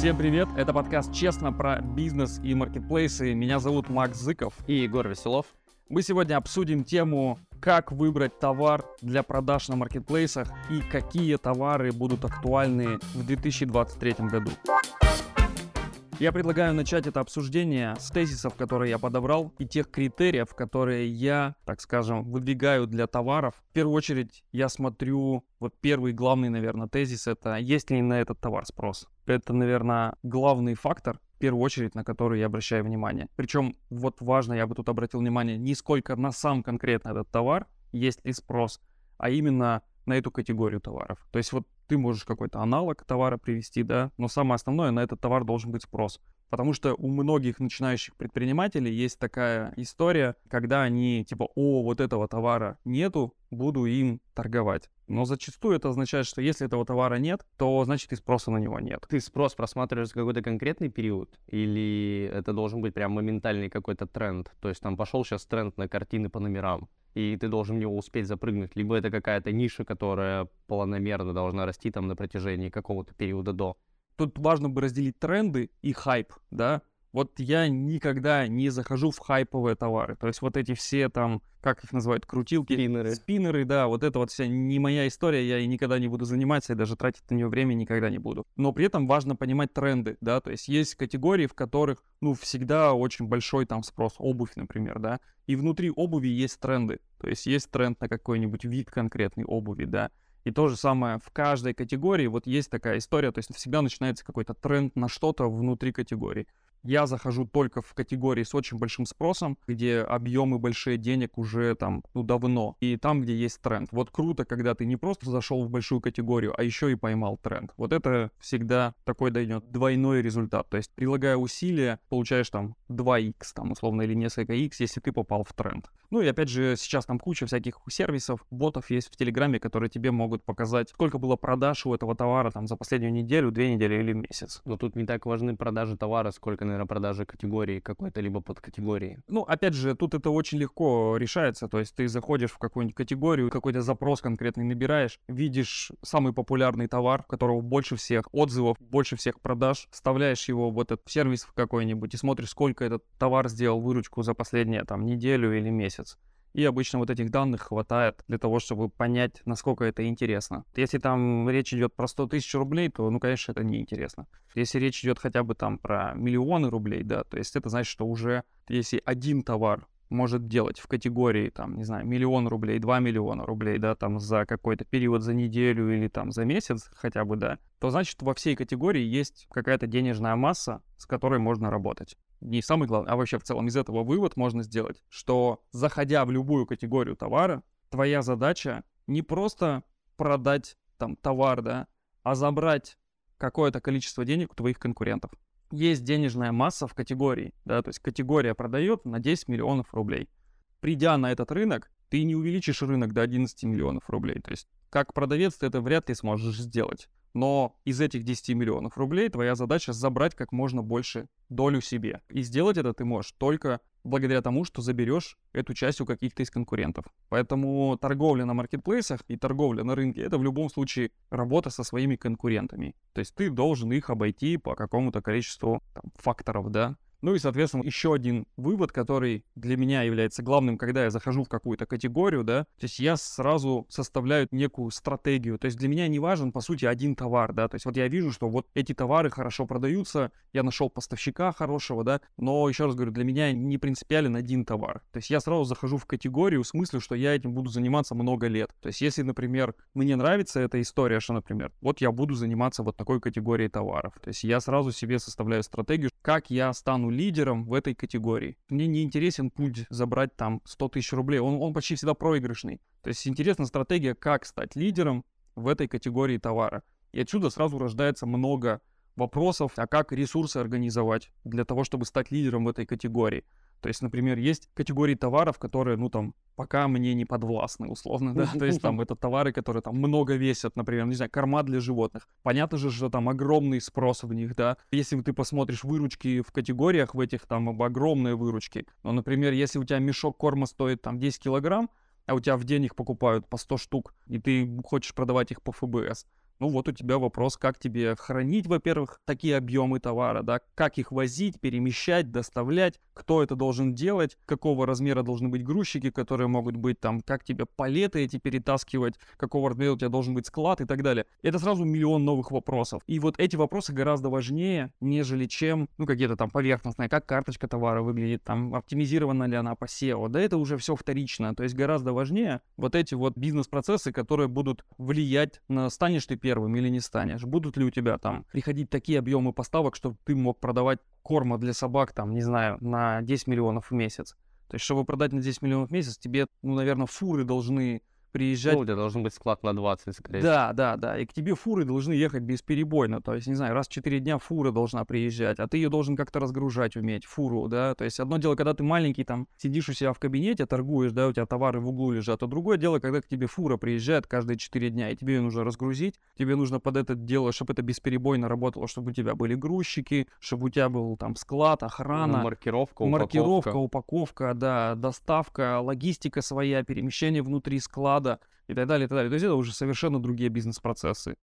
Всем привет! Это подкаст «Честно» про бизнес и маркетплейсы. Меня зовут Макс Зыков. И Егор Веселов. Мы сегодня обсудим тему, как выбрать товар для продаж на маркетплейсах и какие товары будут актуальны в 2023 году. Я предлагаю начать это обсуждение с тезисов, которые я подобрал, и тех критериев, которые я, так скажем, выдвигаю для товаров. В первую очередь я смотрю, вот первый главный, наверное, тезис — это есть ли на этот товар спрос. Это, наверное, главный фактор, в первую очередь, на который я обращаю внимание. Причем вот важно, я бы тут обратил внимание, не сколько на сам конкретно этот товар, есть ли спрос, а именно на эту категорию товаров. То есть вот ты можешь какой-то аналог товара привести, да, но самое основное, на этот товар должен быть спрос. Потому что у многих начинающих предпринимателей есть такая история, когда они типа, о, вот этого товара нету, буду им торговать. Но зачастую это означает, что если этого товара нет, то значит и спроса на него нет. Ты спрос просматриваешь какой-то конкретный период? Или это должен быть прям моментальный какой-то тренд? То есть там пошел сейчас тренд на картины по номерам и ты должен в него успеть запрыгнуть, либо это какая-то ниша, которая планомерно должна расти там на протяжении какого-то периода до. Тут важно бы разделить тренды и хайп, да, вот я никогда не захожу в хайповые товары. То есть вот эти все там, как их называют, крутилки. Спиннеры. Спиннеры, да, вот это вот вся не моя история, я и никогда не буду заниматься, и даже тратить на нее время никогда не буду. Но при этом важно понимать тренды, да, то есть есть категории, в которых, ну, всегда очень большой там спрос, обувь, например, да, и внутри обуви есть тренды, то есть есть тренд на какой-нибудь вид конкретной обуви, да, и то же самое в каждой категории, вот есть такая история, то есть всегда начинается какой-то тренд на что-то внутри категории. Я захожу только в категории с очень большим спросом, где объемы большие денег уже там, ну, давно, и там, где есть тренд. Вот круто, когда ты не просто зашел в большую категорию, а еще и поймал тренд. Вот это всегда такой дойдет двойной результат. То есть, прилагая усилия, получаешь там 2x, там, условно, или несколько x, если ты попал в тренд. Ну и опять же, сейчас там куча всяких сервисов, ботов есть в Телеграме, которые тебе могут показать, сколько было продаж у этого товара там за последнюю неделю, две недели или месяц. Но тут не так важны продажи товара, сколько, наверное, продажи категории какой-то либо подкатегории. Ну, опять же, тут это очень легко решается. То есть ты заходишь в какую-нибудь категорию, какой-то запрос конкретный набираешь, видишь самый популярный товар, у которого больше всех отзывов, больше всех продаж, вставляешь его в этот сервис какой-нибудь и смотришь, сколько этот товар сделал выручку за последнюю там неделю или месяц. И обычно вот этих данных хватает для того, чтобы понять, насколько это интересно. Если там речь идет про 100 тысяч рублей, то, ну, конечно, это неинтересно. Если речь идет хотя бы там про миллионы рублей, да, то есть это значит, что уже если один товар может делать в категории, там, не знаю, миллион рублей, 2 миллиона рублей, да, там, за какой-то период, за неделю или там за месяц хотя бы, да, то значит во всей категории есть какая-то денежная масса, с которой можно работать не самый главный, а вообще в целом из этого вывод можно сделать, что заходя в любую категорию товара, твоя задача не просто продать там товар, да, а забрать какое-то количество денег у твоих конкурентов. Есть денежная масса в категории, да, то есть категория продает на 10 миллионов рублей. Придя на этот рынок, ты не увеличишь рынок до 11 миллионов рублей. То есть как продавец ты это вряд ли сможешь сделать. Но из этих 10 миллионов рублей твоя задача забрать как можно больше долю себе. И сделать это ты можешь только благодаря тому, что заберешь эту часть у каких-то из конкурентов. Поэтому торговля на маркетплейсах и торговля на рынке — это в любом случае работа со своими конкурентами. То есть ты должен их обойти по какому-то количеству там, факторов, да, ну и, соответственно, еще один вывод, который для меня является главным, когда я захожу в какую-то категорию, да, то есть я сразу составляю некую стратегию. То есть для меня не важен, по сути, один товар, да, то есть вот я вижу, что вот эти товары хорошо продаются, я нашел поставщика хорошего, да, но еще раз говорю, для меня не принципиален один товар. То есть я сразу захожу в категорию в смысле, что я этим буду заниматься много лет. То есть если, например, мне нравится эта история, что, например, вот я буду заниматься вот такой категорией товаров. То есть я сразу себе составляю стратегию, как я стану лидером в этой категории. Мне не интересен путь забрать там 100 тысяч рублей, он, он почти всегда проигрышный. То есть интересна стратегия, как стать лидером в этой категории товара. И отсюда сразу рождается много вопросов, а как ресурсы организовать для того, чтобы стать лидером в этой категории. То есть, например, есть категории товаров, которые, ну, там, пока мне не подвластны, условно, да, то есть там это товары, которые там много весят, например, не знаю, корма для животных. Понятно же, что там огромный спрос в них, да. Если ты посмотришь выручки в категориях в этих, там огромные выручки. Но, например, если у тебя мешок корма стоит там 10 килограмм, а у тебя в день их покупают по 100 штук, и ты хочешь продавать их по ФБС, Ну вот у тебя вопрос, как тебе хранить, во-первых, такие объемы товара, да, как их возить, перемещать, доставлять, кто это должен делать, какого размера должны быть грузчики, которые могут быть там, как тебе палеты эти перетаскивать, какого размера у тебя должен быть склад и так далее. Это сразу миллион новых вопросов. И вот эти вопросы гораздо важнее, нежели чем, ну, какие-то там поверхностные, как карточка товара выглядит, там, оптимизирована ли она по SEO. Да это уже все вторично. То есть гораздо важнее вот эти вот бизнес-процессы, которые будут влиять на станешь ты первым или не станешь. Будут ли у тебя там приходить такие объемы поставок, чтобы ты мог продавать корма для собак, там, не знаю, на 10 миллионов в месяц. То есть, чтобы продать на 10 миллионов в месяц, тебе, ну, наверное, фуры должны приезжать... Ну, у тебя должен быть склад на 20, скорее Да, да, да. И к тебе фуры должны ехать бесперебойно. То есть, не знаю, раз в 4 дня фура должна приезжать, а ты ее должен как-то разгружать уметь, фуру, да. То есть, одно дело, когда ты маленький, там, сидишь у себя в кабинете, торгуешь, да, у тебя товары в углу лежат, а другое дело, когда к тебе фура приезжает каждые 4 дня, и тебе ее нужно разгрузить, тебе нужно под это дело, чтобы это бесперебойно работало, чтобы у тебя были грузчики, чтобы у тебя был там склад, охрана. Ну, маркировка, маркировка, упаковка, да, доставка, логистика своя, перемещение внутри склада и так далее, и так далее. То есть это уже совершенно другие бизнес-процессы.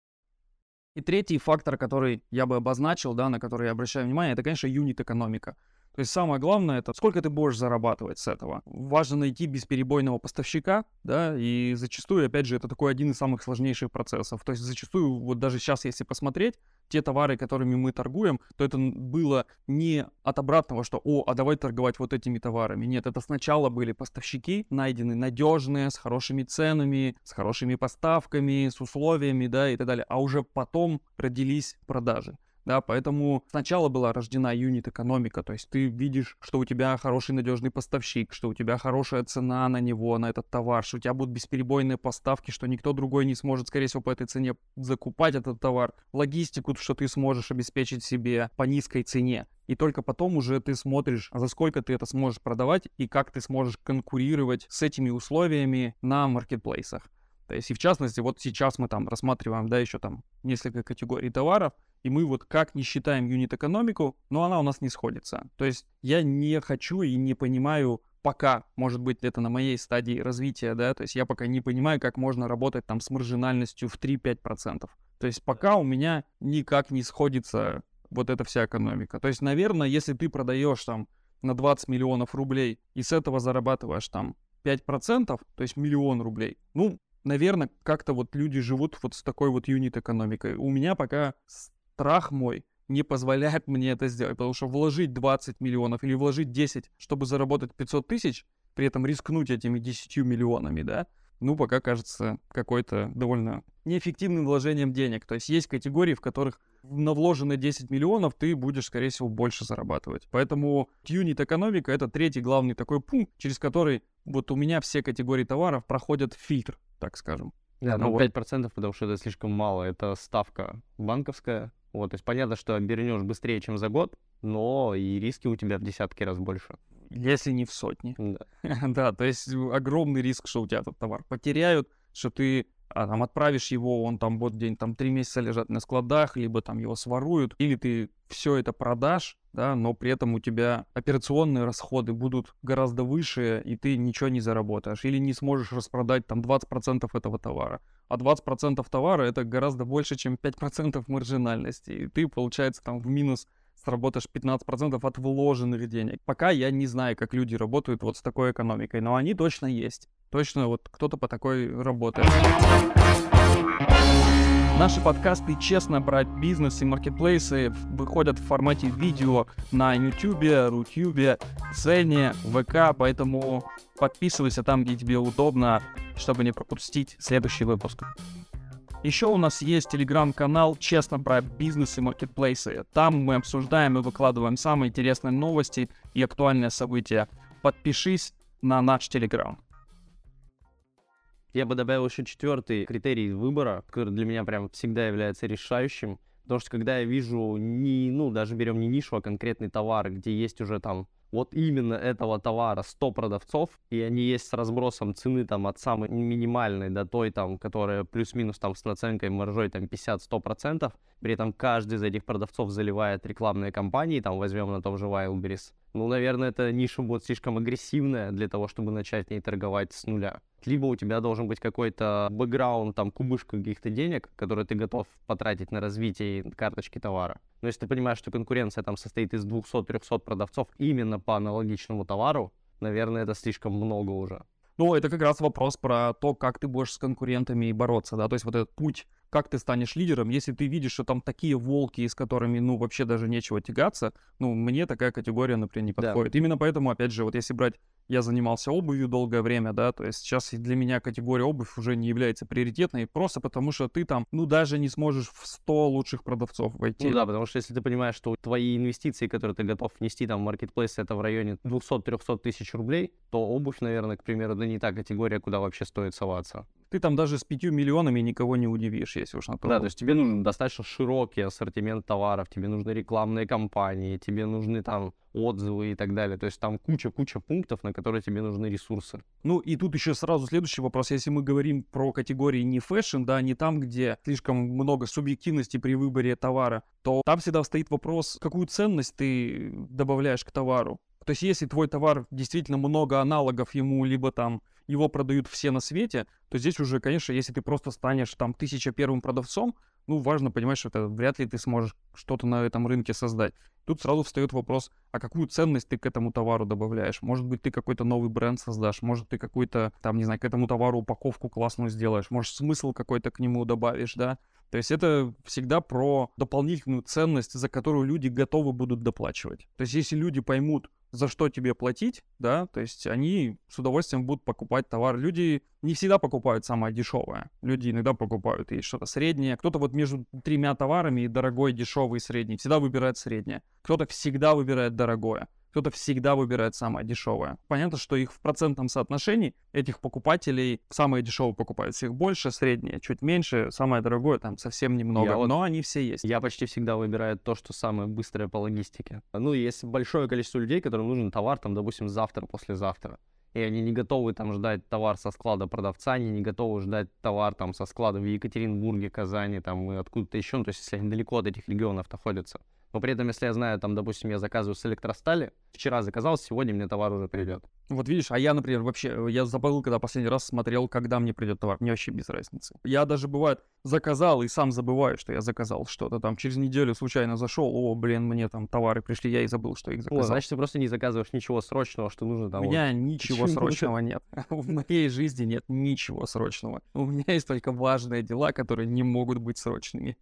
И третий фактор, который я бы обозначил, да, на который я обращаю внимание, это, конечно, юнит-экономика. То есть самое главное это сколько ты будешь зарабатывать с этого. Важно найти бесперебойного поставщика, да, и зачастую, опять же, это такой один из самых сложнейших процессов. То есть зачастую, вот даже сейчас, если посмотреть, те товары, которыми мы торгуем, то это было не от обратного, что «О, а давай торговать вот этими товарами». Нет, это сначала были поставщики, найдены надежные, с хорошими ценами, с хорошими поставками, с условиями, да, и так далее. А уже потом родились продажи да, поэтому сначала была рождена юнит-экономика, то есть ты видишь, что у тебя хороший надежный поставщик, что у тебя хорошая цена на него, на этот товар, что у тебя будут бесперебойные поставки, что никто другой не сможет, скорее всего, по этой цене закупать этот товар, логистику, что ты сможешь обеспечить себе по низкой цене. И только потом уже ты смотришь, за сколько ты это сможешь продавать и как ты сможешь конкурировать с этими условиями на маркетплейсах. То есть, и в частности, вот сейчас мы там рассматриваем, да, еще там несколько категорий товаров, и мы вот как не считаем юнит-экономику, но она у нас не сходится. То есть я не хочу и не понимаю пока, может быть, это на моей стадии развития, да, то есть я пока не понимаю, как можно работать там с маржинальностью в 3-5%. То есть пока у меня никак не сходится вот эта вся экономика. То есть, наверное, если ты продаешь там на 20 миллионов рублей и с этого зарабатываешь там 5%, то есть миллион рублей, ну, наверное, как-то вот люди живут вот с такой вот юнит-экономикой. У меня пока страх мой не позволяет мне это сделать, потому что вложить 20 миллионов или вложить 10, чтобы заработать 500 тысяч, при этом рискнуть этими 10 миллионами, да, ну, пока кажется какой-то довольно неэффективным вложением денег. То есть есть категории, в которых на вложенные 10 миллионов ты будешь, скорее всего, больше зарабатывать. Поэтому юнит экономика — это третий главный такой пункт, через который вот у меня все категории товаров проходят фильтр, так скажем. Да, ну, ну 5%, вот. потому что это слишком мало. Это ставка банковская, вот, то есть понятно, что обернешь быстрее, чем за год, но и риски у тебя в десятки раз больше. Если не в сотни. Да. да, то есть огромный риск, что у тебя этот товар потеряют, что ты а, там отправишь его, он там вот день, там три месяца лежат на складах, либо там его своруют, или ты все это продашь, да, но при этом у тебя операционные расходы будут гораздо выше, и ты ничего не заработаешь, или не сможешь распродать там 20% этого товара. А 20% товара это гораздо больше, чем 5% маржинальности, и ты, получается, там в минус сработаешь 15% от вложенных денег. Пока я не знаю, как люди работают вот с такой экономикой, но они точно есть. Точно вот кто-то по такой работает. Наши подкасты «Честно брать бизнес» и маркетплейсы выходят в формате видео на YouTube, Рутюбе, Цене, ВК, поэтому подписывайся там, где тебе удобно, чтобы не пропустить следующий выпуск. Еще у нас есть телеграм-канал «Честно про бизнес и маркетплейсы». Там мы обсуждаем и выкладываем самые интересные новости и актуальные события. Подпишись на наш телеграм. Я бы добавил еще четвертый критерий выбора, который для меня прям всегда является решающим. Потому что когда я вижу не, ну, даже берем не нишу, а конкретный товар, где есть уже там вот именно этого товара 100 продавцов, и они есть с разбросом цены там от самой минимальной до той там, которая плюс-минус там с наценкой маржой там 50-100%, при этом каждый из этих продавцов заливает рекламные кампании, там возьмем на том же Wildberries, Ну, наверное, эта ниша будет слишком агрессивная для того, чтобы начать ней торговать с нуля. Либо у тебя должен быть какой-то бэкграунд, там, кубышка каких-то денег, которые ты готов потратить на развитие карточки товара. Но если ты понимаешь, что конкуренция там состоит из 200-300 продавцов именно по аналогичному товару, наверное, это слишком много уже. Ну, это как раз вопрос про то, как ты будешь с конкурентами бороться, да, то есть вот этот путь как ты станешь лидером, если ты видишь, что там такие волки, с которыми, ну, вообще даже нечего тягаться, ну, мне такая категория, например, не подходит. Да. Именно поэтому, опять же, вот если брать я занимался обувью долгое время, да, то есть сейчас для меня категория обувь уже не является приоритетной, просто потому что ты там, ну, даже не сможешь в 100 лучших продавцов войти. Ну да, потому что если ты понимаешь, что твои инвестиции, которые ты готов внести там в маркетплейс, это в районе 200-300 тысяч рублей, то обувь, наверное, к примеру, да не та категория, куда вообще стоит соваться ты там даже с пятью миллионами никого не удивишь, если уж на то. Да, то есть тебе нужен достаточно широкий ассортимент товаров, тебе нужны рекламные кампании, тебе нужны там отзывы и так далее. То есть там куча-куча пунктов, на которые тебе нужны ресурсы. Ну и тут еще сразу следующий вопрос. Если мы говорим про категории не fashion, да, не там, где слишком много субъективности при выборе товара, то там всегда стоит вопрос, какую ценность ты добавляешь к товару. То есть если твой товар действительно много аналогов ему, либо там его продают все на свете, то здесь уже, конечно, если ты просто станешь там тысяча первым продавцом, ну, важно понимать, что это вряд ли ты сможешь что-то на этом рынке создать. Тут сразу встает вопрос, а какую ценность ты к этому товару добавляешь? Может быть, ты какой-то новый бренд создашь, может, ты какой-то, там, не знаю, к этому товару упаковку классную сделаешь, может, смысл какой-то к нему добавишь, да? То есть это всегда про дополнительную ценность, за которую люди готовы будут доплачивать. То есть если люди поймут, за что тебе платить, да, то есть они с удовольствием будут покупать товар. Люди не всегда покупают самое дешевое. Люди иногда покупают и что-то среднее. Кто-то вот между тремя товарами, и дорогой, дешевый, средний, всегда выбирает среднее. Кто-то всегда выбирает дорогое кто-то всегда выбирает самое дешевое. Понятно, что их в процентном соотношении этих покупателей самые дешевые покупают всех больше, средние чуть меньше, самое дорогое там совсем немного, я но вот, они все есть. Я почти всегда выбираю то, что самое быстрое по логистике. Ну, есть большое количество людей, которым нужен товар, там, допустим, завтра, послезавтра и они не готовы там ждать товар со склада продавца, они не готовы ждать товар там со склада в Екатеринбурге, Казани, там и откуда-то еще, ну, то есть если они далеко от этих регионов находятся. Но при этом, если я знаю, там, допустим, я заказываю с электростали, вчера заказал, сегодня мне товар уже придет. Вот видишь, а я, например, вообще, я забыл, когда последний раз смотрел, когда мне придет товар. Мне вообще без разницы. Я даже, бывает, заказал и сам забываю, что я заказал что-то там. Через неделю случайно зашел, о, блин, мне там товары пришли, я и забыл, что их заказал. О, значит, ты просто не заказываешь ничего срочного, что нужно там. У меня ничего Почему срочного нет. В моей жизни нет ничего срочного. У меня есть только важные дела, которые не могут быть срочными.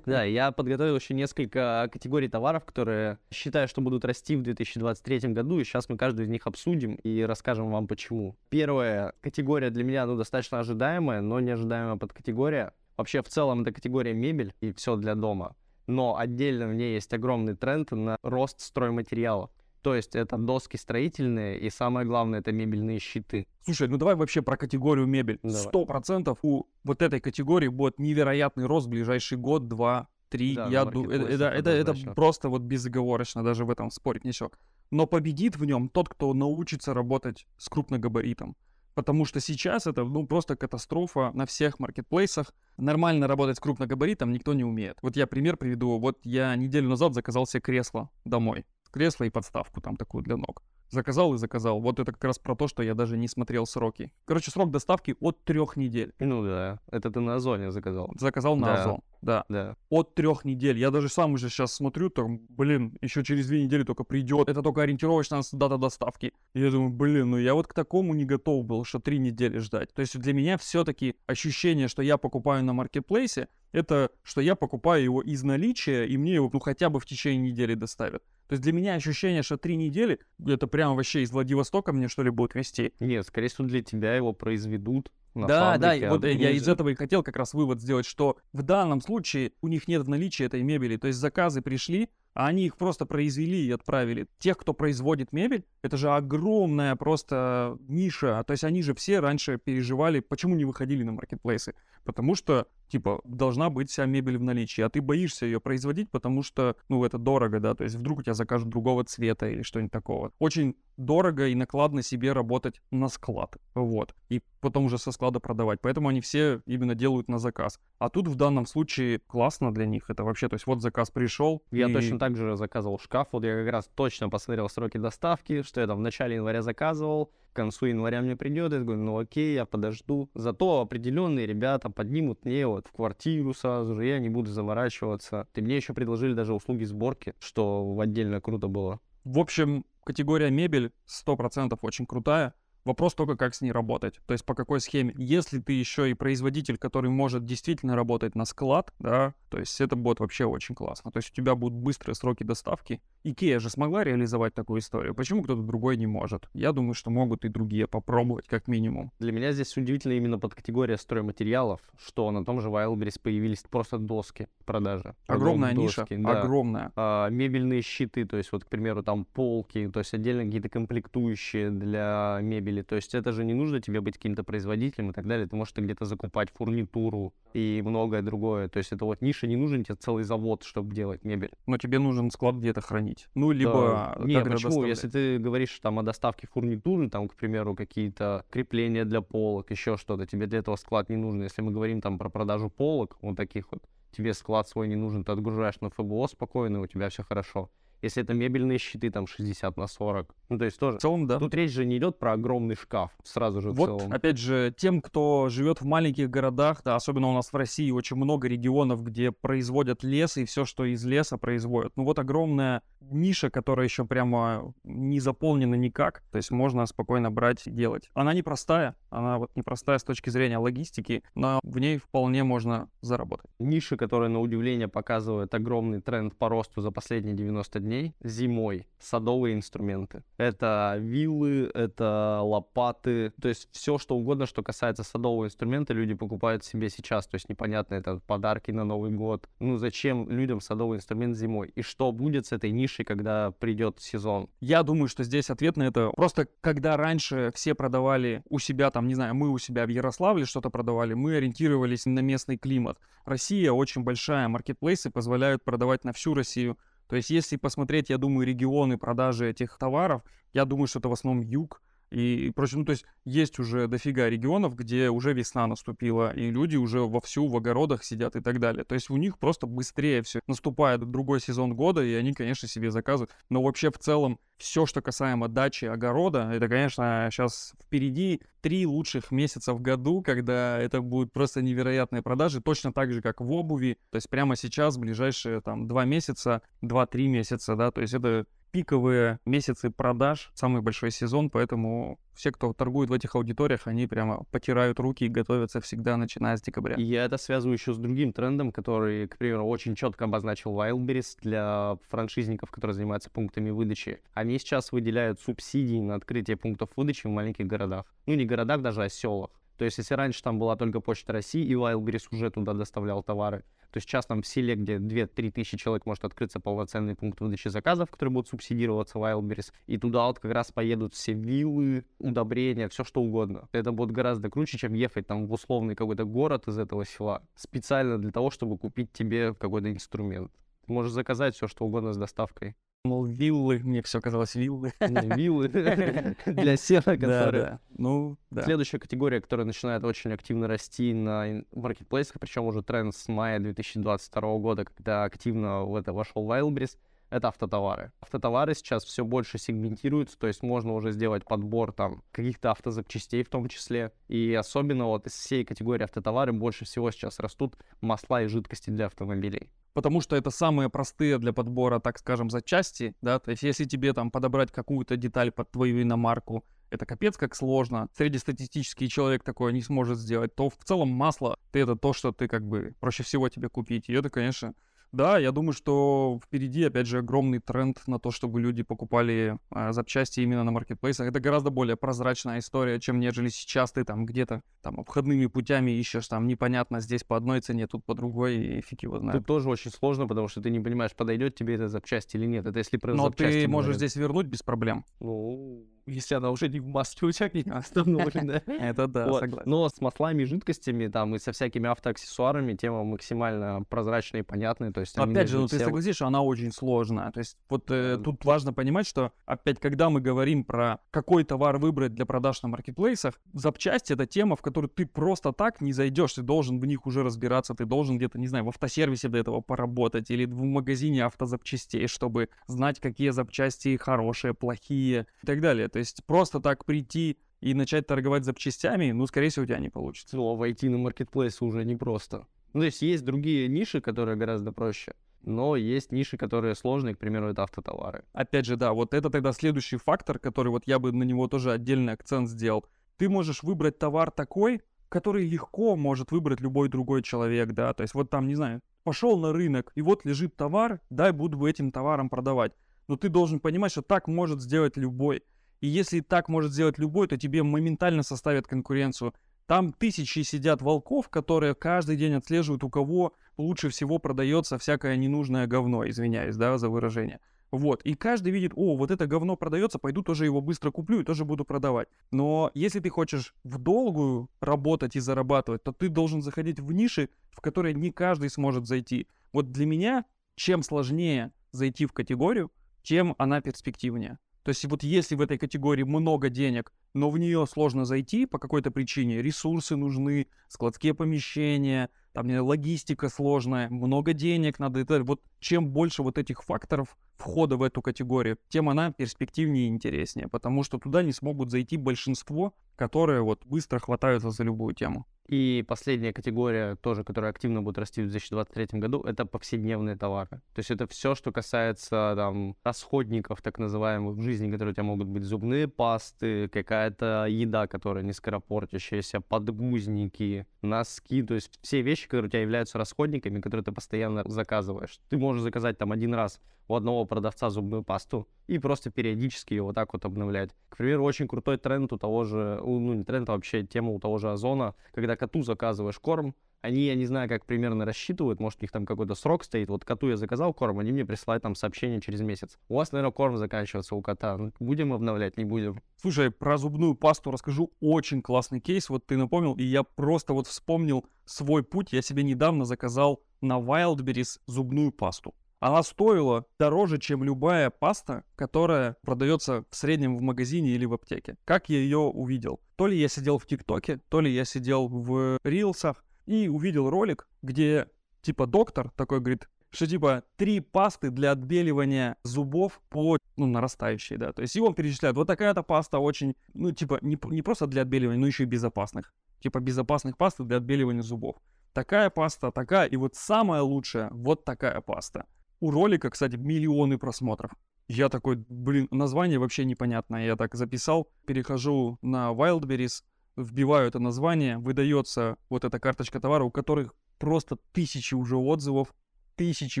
Да, я подготовил еще несколько категорий товаров, которые считаю, что будут расти в 2023 году, и сейчас мы каждую из них обсудим и расскажем вам почему. Первая категория для меня, ну, достаточно ожидаемая, но неожидаемая подкатегория. Вообще, в целом, это категория мебель и все для дома. Но отдельно в ней есть огромный тренд на рост стройматериалов. То есть это доски строительные, и самое главное, это мебельные щиты. Слушай, ну давай вообще про категорию мебель. Сто процентов у вот этой категории будет невероятный рост в ближайший год, два, три. Да, я ду... это, это, это, это просто вот безоговорочно, даже в этом спорить ничего. Но победит в нем тот, кто научится работать с крупногабаритом. Потому что сейчас это ну, просто катастрофа на всех маркетплейсах. Нормально работать с крупногабаритом никто не умеет. Вот я пример приведу. Вот я неделю назад заказал себе кресло домой кресло и подставку там такую для ног. Заказал и заказал. Вот это как раз про то, что я даже не смотрел сроки. Короче, срок доставки от трех недель. Ну да, это ты на Озоне заказал. Заказал на да. Озон, да. да. От трех недель. Я даже сам уже сейчас смотрю, там, блин, еще через две недели только придет. Это только ориентировочная дата доставки. И я думаю, блин, ну я вот к такому не готов был, что три недели ждать. То есть для меня все-таки ощущение, что я покупаю на маркетплейсе, это что я покупаю его из наличия, и мне его ну хотя бы в течение недели доставят. То есть для меня ощущение, что три недели, это прям вообще из Владивостока мне что ли будут вести. Нет, скорее всего для тебя его произведут на да, фабрике, да, вот я из этого и хотел как раз вывод сделать, что в данном случае у них нет наличия этой мебели, то есть заказы пришли, а они их просто произвели и отправили. Тех, кто производит мебель, это же огромная просто ниша, то есть они же все раньше переживали, почему не выходили на маркетплейсы, потому что типа, должна быть вся мебель в наличии, а ты боишься ее производить, потому что, ну, это дорого, да, то есть вдруг у тебя закажут другого цвета или что-нибудь такого. Очень дорого и накладно себе работать на склад, вот, и потом уже со склада продавать, поэтому они все именно делают на заказ. А тут в данном случае классно для них это вообще, то есть вот заказ пришел. Я и... точно так же заказывал шкаф, вот я как раз точно посмотрел сроки доставки, что я там в начале января заказывал, к концу января мне придет, я говорю, ну окей, я подожду. Зато определенные ребята поднимут мне вот в квартиру сразу же, я не буду заворачиваться. И мне еще предложили даже услуги сборки, что отдельно круто было. В общем, категория мебель 100% очень крутая. Вопрос только, как с ней работать, то есть по какой схеме. Если ты еще и производитель, который может действительно работать на склад, да, то есть это будет вообще очень классно. То есть у тебя будут быстрые сроки доставки. Икея же смогла реализовать такую историю. Почему кто-то другой не может? Я думаю, что могут и другие попробовать, как минимум. Для меня здесь удивительно именно под категория стройматериалов, что на том же Wildberries появились просто доски продажи. Огромная ниша, да. огромная. А, мебельные щиты, то есть вот, к примеру, там полки, то есть отдельно какие-то комплектующие для мебели мебели. То есть это же не нужно тебе быть каким-то производителем и так далее. Ты можешь где-то закупать фурнитуру и многое другое. То есть это вот ниша, не нужен тебе целый завод, чтобы делать мебель. Но тебе нужен склад где-то хранить. Ну, либо... Да. Не, почему? Доставлять. Если ты говоришь там о доставке фурнитуры, там, к примеру, какие-то крепления для полок, еще что-то, тебе для этого склад не нужен. Если мы говорим там про продажу полок, вот таких вот, тебе склад свой не нужен, ты отгружаешь на ФБО спокойно, у тебя все хорошо. Если это мебельные щиты, там 60 на 40. Ну, то есть тоже. В целом, да. Тут речь же не идет про огромный шкаф сразу же вот, в целом. опять же, тем, кто живет в маленьких городах, да, особенно у нас в России очень много регионов, где производят лес и все, что из леса производят. Ну вот огромная ниша, которая еще прямо не заполнена никак. То есть можно спокойно брать и делать. Она непростая, она вот непростая с точки зрения логистики, но в ней вполне можно заработать. Ниша, которая на удивление показывает огромный тренд по росту за последние 90 дней, зимой садовые инструменты. Это вилы, это лопаты, то есть все что угодно, что касается садового инструмента, люди покупают себе сейчас. То есть непонятно, это подарки на Новый год. Ну зачем людям садовый инструмент зимой? И что будет с этой нишей, когда придет сезон? Я думаю, что здесь ответ на это просто когда раньше все продавали у себя, там, не знаю, мы у себя в Ярославле что-то продавали, мы ориентировались на местный климат. Россия очень большая, маркетплейсы позволяют продавать на всю Россию. То есть, если посмотреть, я думаю, регионы продажи этих товаров, я думаю, что это в основном юг, и прочее. Ну, то есть есть уже дофига регионов, где уже весна наступила, и люди уже вовсю в огородах сидят и так далее. То есть у них просто быстрее все наступает другой сезон года, и они, конечно, себе заказывают. Но вообще в целом все, что касаемо дачи, огорода, это, конечно, сейчас впереди три лучших месяца в году, когда это будут просто невероятные продажи, точно так же, как в обуви. То есть прямо сейчас, в ближайшие там два месяца, два-три месяца, да, то есть это пиковые месяцы продаж, самый большой сезон, поэтому все, кто торгует в этих аудиториях, они прямо потирают руки и готовятся всегда, начиная с декабря. Я это связываю еще с другим трендом, который, к примеру, очень четко обозначил Wildberries для франшизников, которые занимаются пунктами выдачи. Они сейчас выделяют субсидии на открытие пунктов выдачи в маленьких городах. Ну, не городах даже, а селах. То есть, если раньше там была только Почта России, и Wildberries уже туда доставлял товары, то сейчас там в селе, где 2-3 тысячи человек может открыться полноценный пункт выдачи заказов, который будет субсидироваться Wildberries, и туда вот как раз поедут все виллы, удобрения, все что угодно. Это будет гораздо круче, чем ехать там в условный какой-то город из этого села специально для того, чтобы купить тебе какой-то инструмент. можешь заказать все что угодно с доставкой. Мол, виллы, мне все казалось виллы. Не, виллы для сена, которые... Да, да. Ну, да. Следующая категория, которая начинает очень активно расти на маркетплейсах, причем уже тренд с мая 2022 года, когда активно в это вошел Wildberries, это автотовары. Автотовары сейчас все больше сегментируются, то есть можно уже сделать подбор там каких-то автозапчастей в том числе. И особенно вот из всей категории автотовары больше всего сейчас растут масла и жидкости для автомобилей потому что это самые простые для подбора, так скажем, запчасти, да, то есть если тебе там подобрать какую-то деталь под твою иномарку, это капец как сложно, среднестатистический человек такое не сможет сделать, то в целом масло, ты это то, что ты как бы проще всего тебе купить, и это, конечно, да, я думаю, что впереди, опять же, огромный тренд на то, чтобы люди покупали э, запчасти именно на маркетплейсах. Это гораздо более прозрачная история, чем нежели сейчас ты там где-то там обходными путями ищешь, там непонятно, здесь по одной цене, тут по другой, и фиг его знает. Тут тоже очень сложно, потому что ты не понимаешь, подойдет тебе эта запчасть или нет. Это если про Но запчасти ты можешь говорят. здесь вернуть без проблем. Ну, если она уже не в маске у тебя установлена. Это да, согласен. Но с маслами и жидкостями там и со всякими автоаксессуарами тема максимально прозрачная и понятная. То есть опять же, ну ты согласишься, что она очень сложная. То есть вот э, тут важно понимать, что опять, когда мы говорим про какой товар выбрать для продаж на маркетплейсах, запчасти это тема, в которую ты просто так не зайдешь, ты должен в них уже разбираться, ты должен где-то, не знаю, в автосервисе до этого поработать или в магазине автозапчастей, чтобы знать, какие запчасти хорошие, плохие и так далее. То есть просто так прийти и начать торговать запчастями, ну, скорее всего, у тебя не получится. Ну, а войти на маркетплейс уже непросто. Ну, то есть есть другие ниши, которые гораздо проще но есть ниши, которые сложные, к примеру, это автотовары. Опять же, да, вот это тогда следующий фактор, который вот я бы на него тоже отдельный акцент сделал. Ты можешь выбрать товар такой, который легко может выбрать любой другой человек, да, то есть вот там, не знаю, пошел на рынок, и вот лежит товар, дай буду этим товаром продавать. Но ты должен понимать, что так может сделать любой. И если так может сделать любой, то тебе моментально составят конкуренцию. Там тысячи сидят волков, которые каждый день отслеживают, у кого лучше всего продается всякое ненужное говно, извиняюсь, да, за выражение. Вот, и каждый видит, о, вот это говно продается, пойду тоже его быстро куплю и тоже буду продавать. Но если ты хочешь в долгую работать и зарабатывать, то ты должен заходить в ниши, в которые не каждый сможет зайти. Вот для меня, чем сложнее зайти в категорию, тем она перспективнее. То есть вот если в этой категории много денег, но в нее сложно зайти по какой-то причине, ресурсы нужны, складские помещения, там логистика сложная, много денег надо. Это, вот чем больше вот этих факторов входа в эту категорию, тем она перспективнее и интереснее, потому что туда не смогут зайти большинство, которые вот быстро хватаются за любую тему. И последняя категория, тоже, которая активно будет расти в 2023 году, это повседневные товары. То есть это все, что касается там расходников, так называемых, в жизни, которые у тебя могут быть зубные пасты, какая-то еда, которая не скоропортящаяся, подгузники, носки, то есть все вещи, которые у тебя являются расходниками, которые ты постоянно заказываешь. Ты можешь заказать там один раз у одного продавца зубную пасту и просто периодически ее вот так вот обновлять. К примеру, очень крутой тренд у того же, ну не тренд, а вообще тема у того же Озона, когда коту заказываешь корм, они, я не знаю, как примерно рассчитывают, может, у них там какой-то срок стоит. Вот коту я заказал корм, они мне присылают там сообщение через месяц. У вас, наверное, корм заканчивается у кота. Ну, будем обновлять, не будем. Слушай, про зубную пасту расскажу. Очень классный кейс. Вот ты напомнил, и я просто вот вспомнил свой путь. Я себе недавно заказал на Wildberries зубную пасту. Она стоила дороже, чем любая паста, которая продается в среднем в магазине или в аптеке. Как я ее увидел? То ли я сидел в ТикТоке, то ли я сидел в Рилсах и увидел ролик, где типа доктор такой говорит, что типа три пасты для отбеливания зубов по, ну, нарастающей, да. То есть и он перечисляет, вот такая-то паста очень, ну, типа, не, не просто для отбеливания, но еще и безопасных. Типа безопасных пасты для отбеливания зубов. Такая паста, такая, и вот самая лучшая, вот такая паста. У ролика, кстати, миллионы просмотров. Я такой, блин, название вообще непонятное. Я так записал, перехожу на Wildberries, вбиваю это название, выдается вот эта карточка товара, у которых просто тысячи уже отзывов, тысячи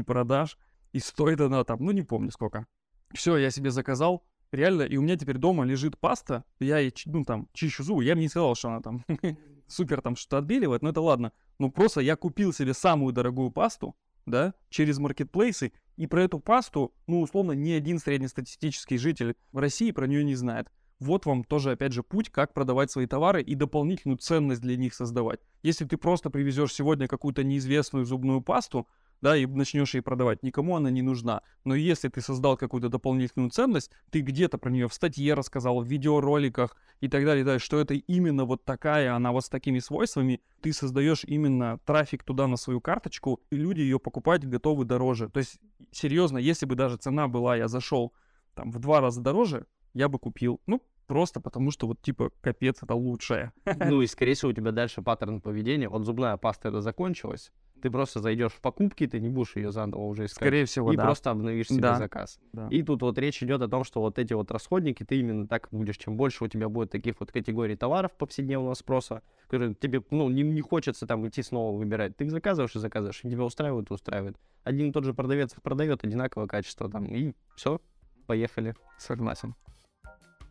продаж, и стоит она там, ну не помню сколько. Все, я себе заказал, реально, и у меня теперь дома лежит паста, я ей, ну там, чищу зубы, я бы не сказал, что она там супер там что-то отбеливает, но это ладно. Ну просто я купил себе самую дорогую пасту, да, через маркетплейсы, и про эту пасту, ну, условно, ни один среднестатистический житель в России про нее не знает. Вот вам тоже, опять же, путь, как продавать свои товары и дополнительную ценность для них создавать. Если ты просто привезешь сегодня какую-то неизвестную зубную пасту, да, и начнешь ей продавать, никому она не нужна. Но если ты создал какую-то дополнительную ценность, ты где-то про нее в статье рассказал, в видеороликах и так далее, да, что это именно вот такая, она вот с такими свойствами, ты создаешь именно трафик туда на свою карточку, и люди ее покупать готовы дороже. То есть, серьезно, если бы даже цена была, я зашел там в два раза дороже, я бы купил. Ну, просто потому что вот типа капец это лучшее. Ну и скорее всего у тебя дальше паттерн поведения. Вот зубная паста это закончилась, ты просто зайдешь в покупки, ты не будешь ее заново уже искать. Скорее всего, и да. просто обновишь себе да. заказ. Да. И тут вот речь идет о том, что вот эти вот расходники, ты именно так будешь, чем больше у тебя будет таких вот категорий товаров повседневного спроса, которые тебе, ну, не, не хочется там идти снова выбирать. Ты их заказываешь и заказываешь, и тебя устраивает и устраивает. Один и тот же продавец продает одинаковое качество там, и все, поехали. Согласен.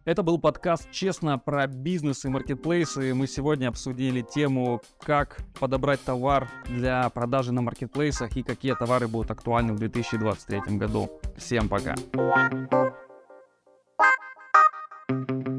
Это был подкаст «Честно» про бизнес и маркетплейсы. Мы сегодня обсудили тему, как подобрать товар для продажи на маркетплейсах и какие товары будут актуальны в 2023 году. Всем пока! thank you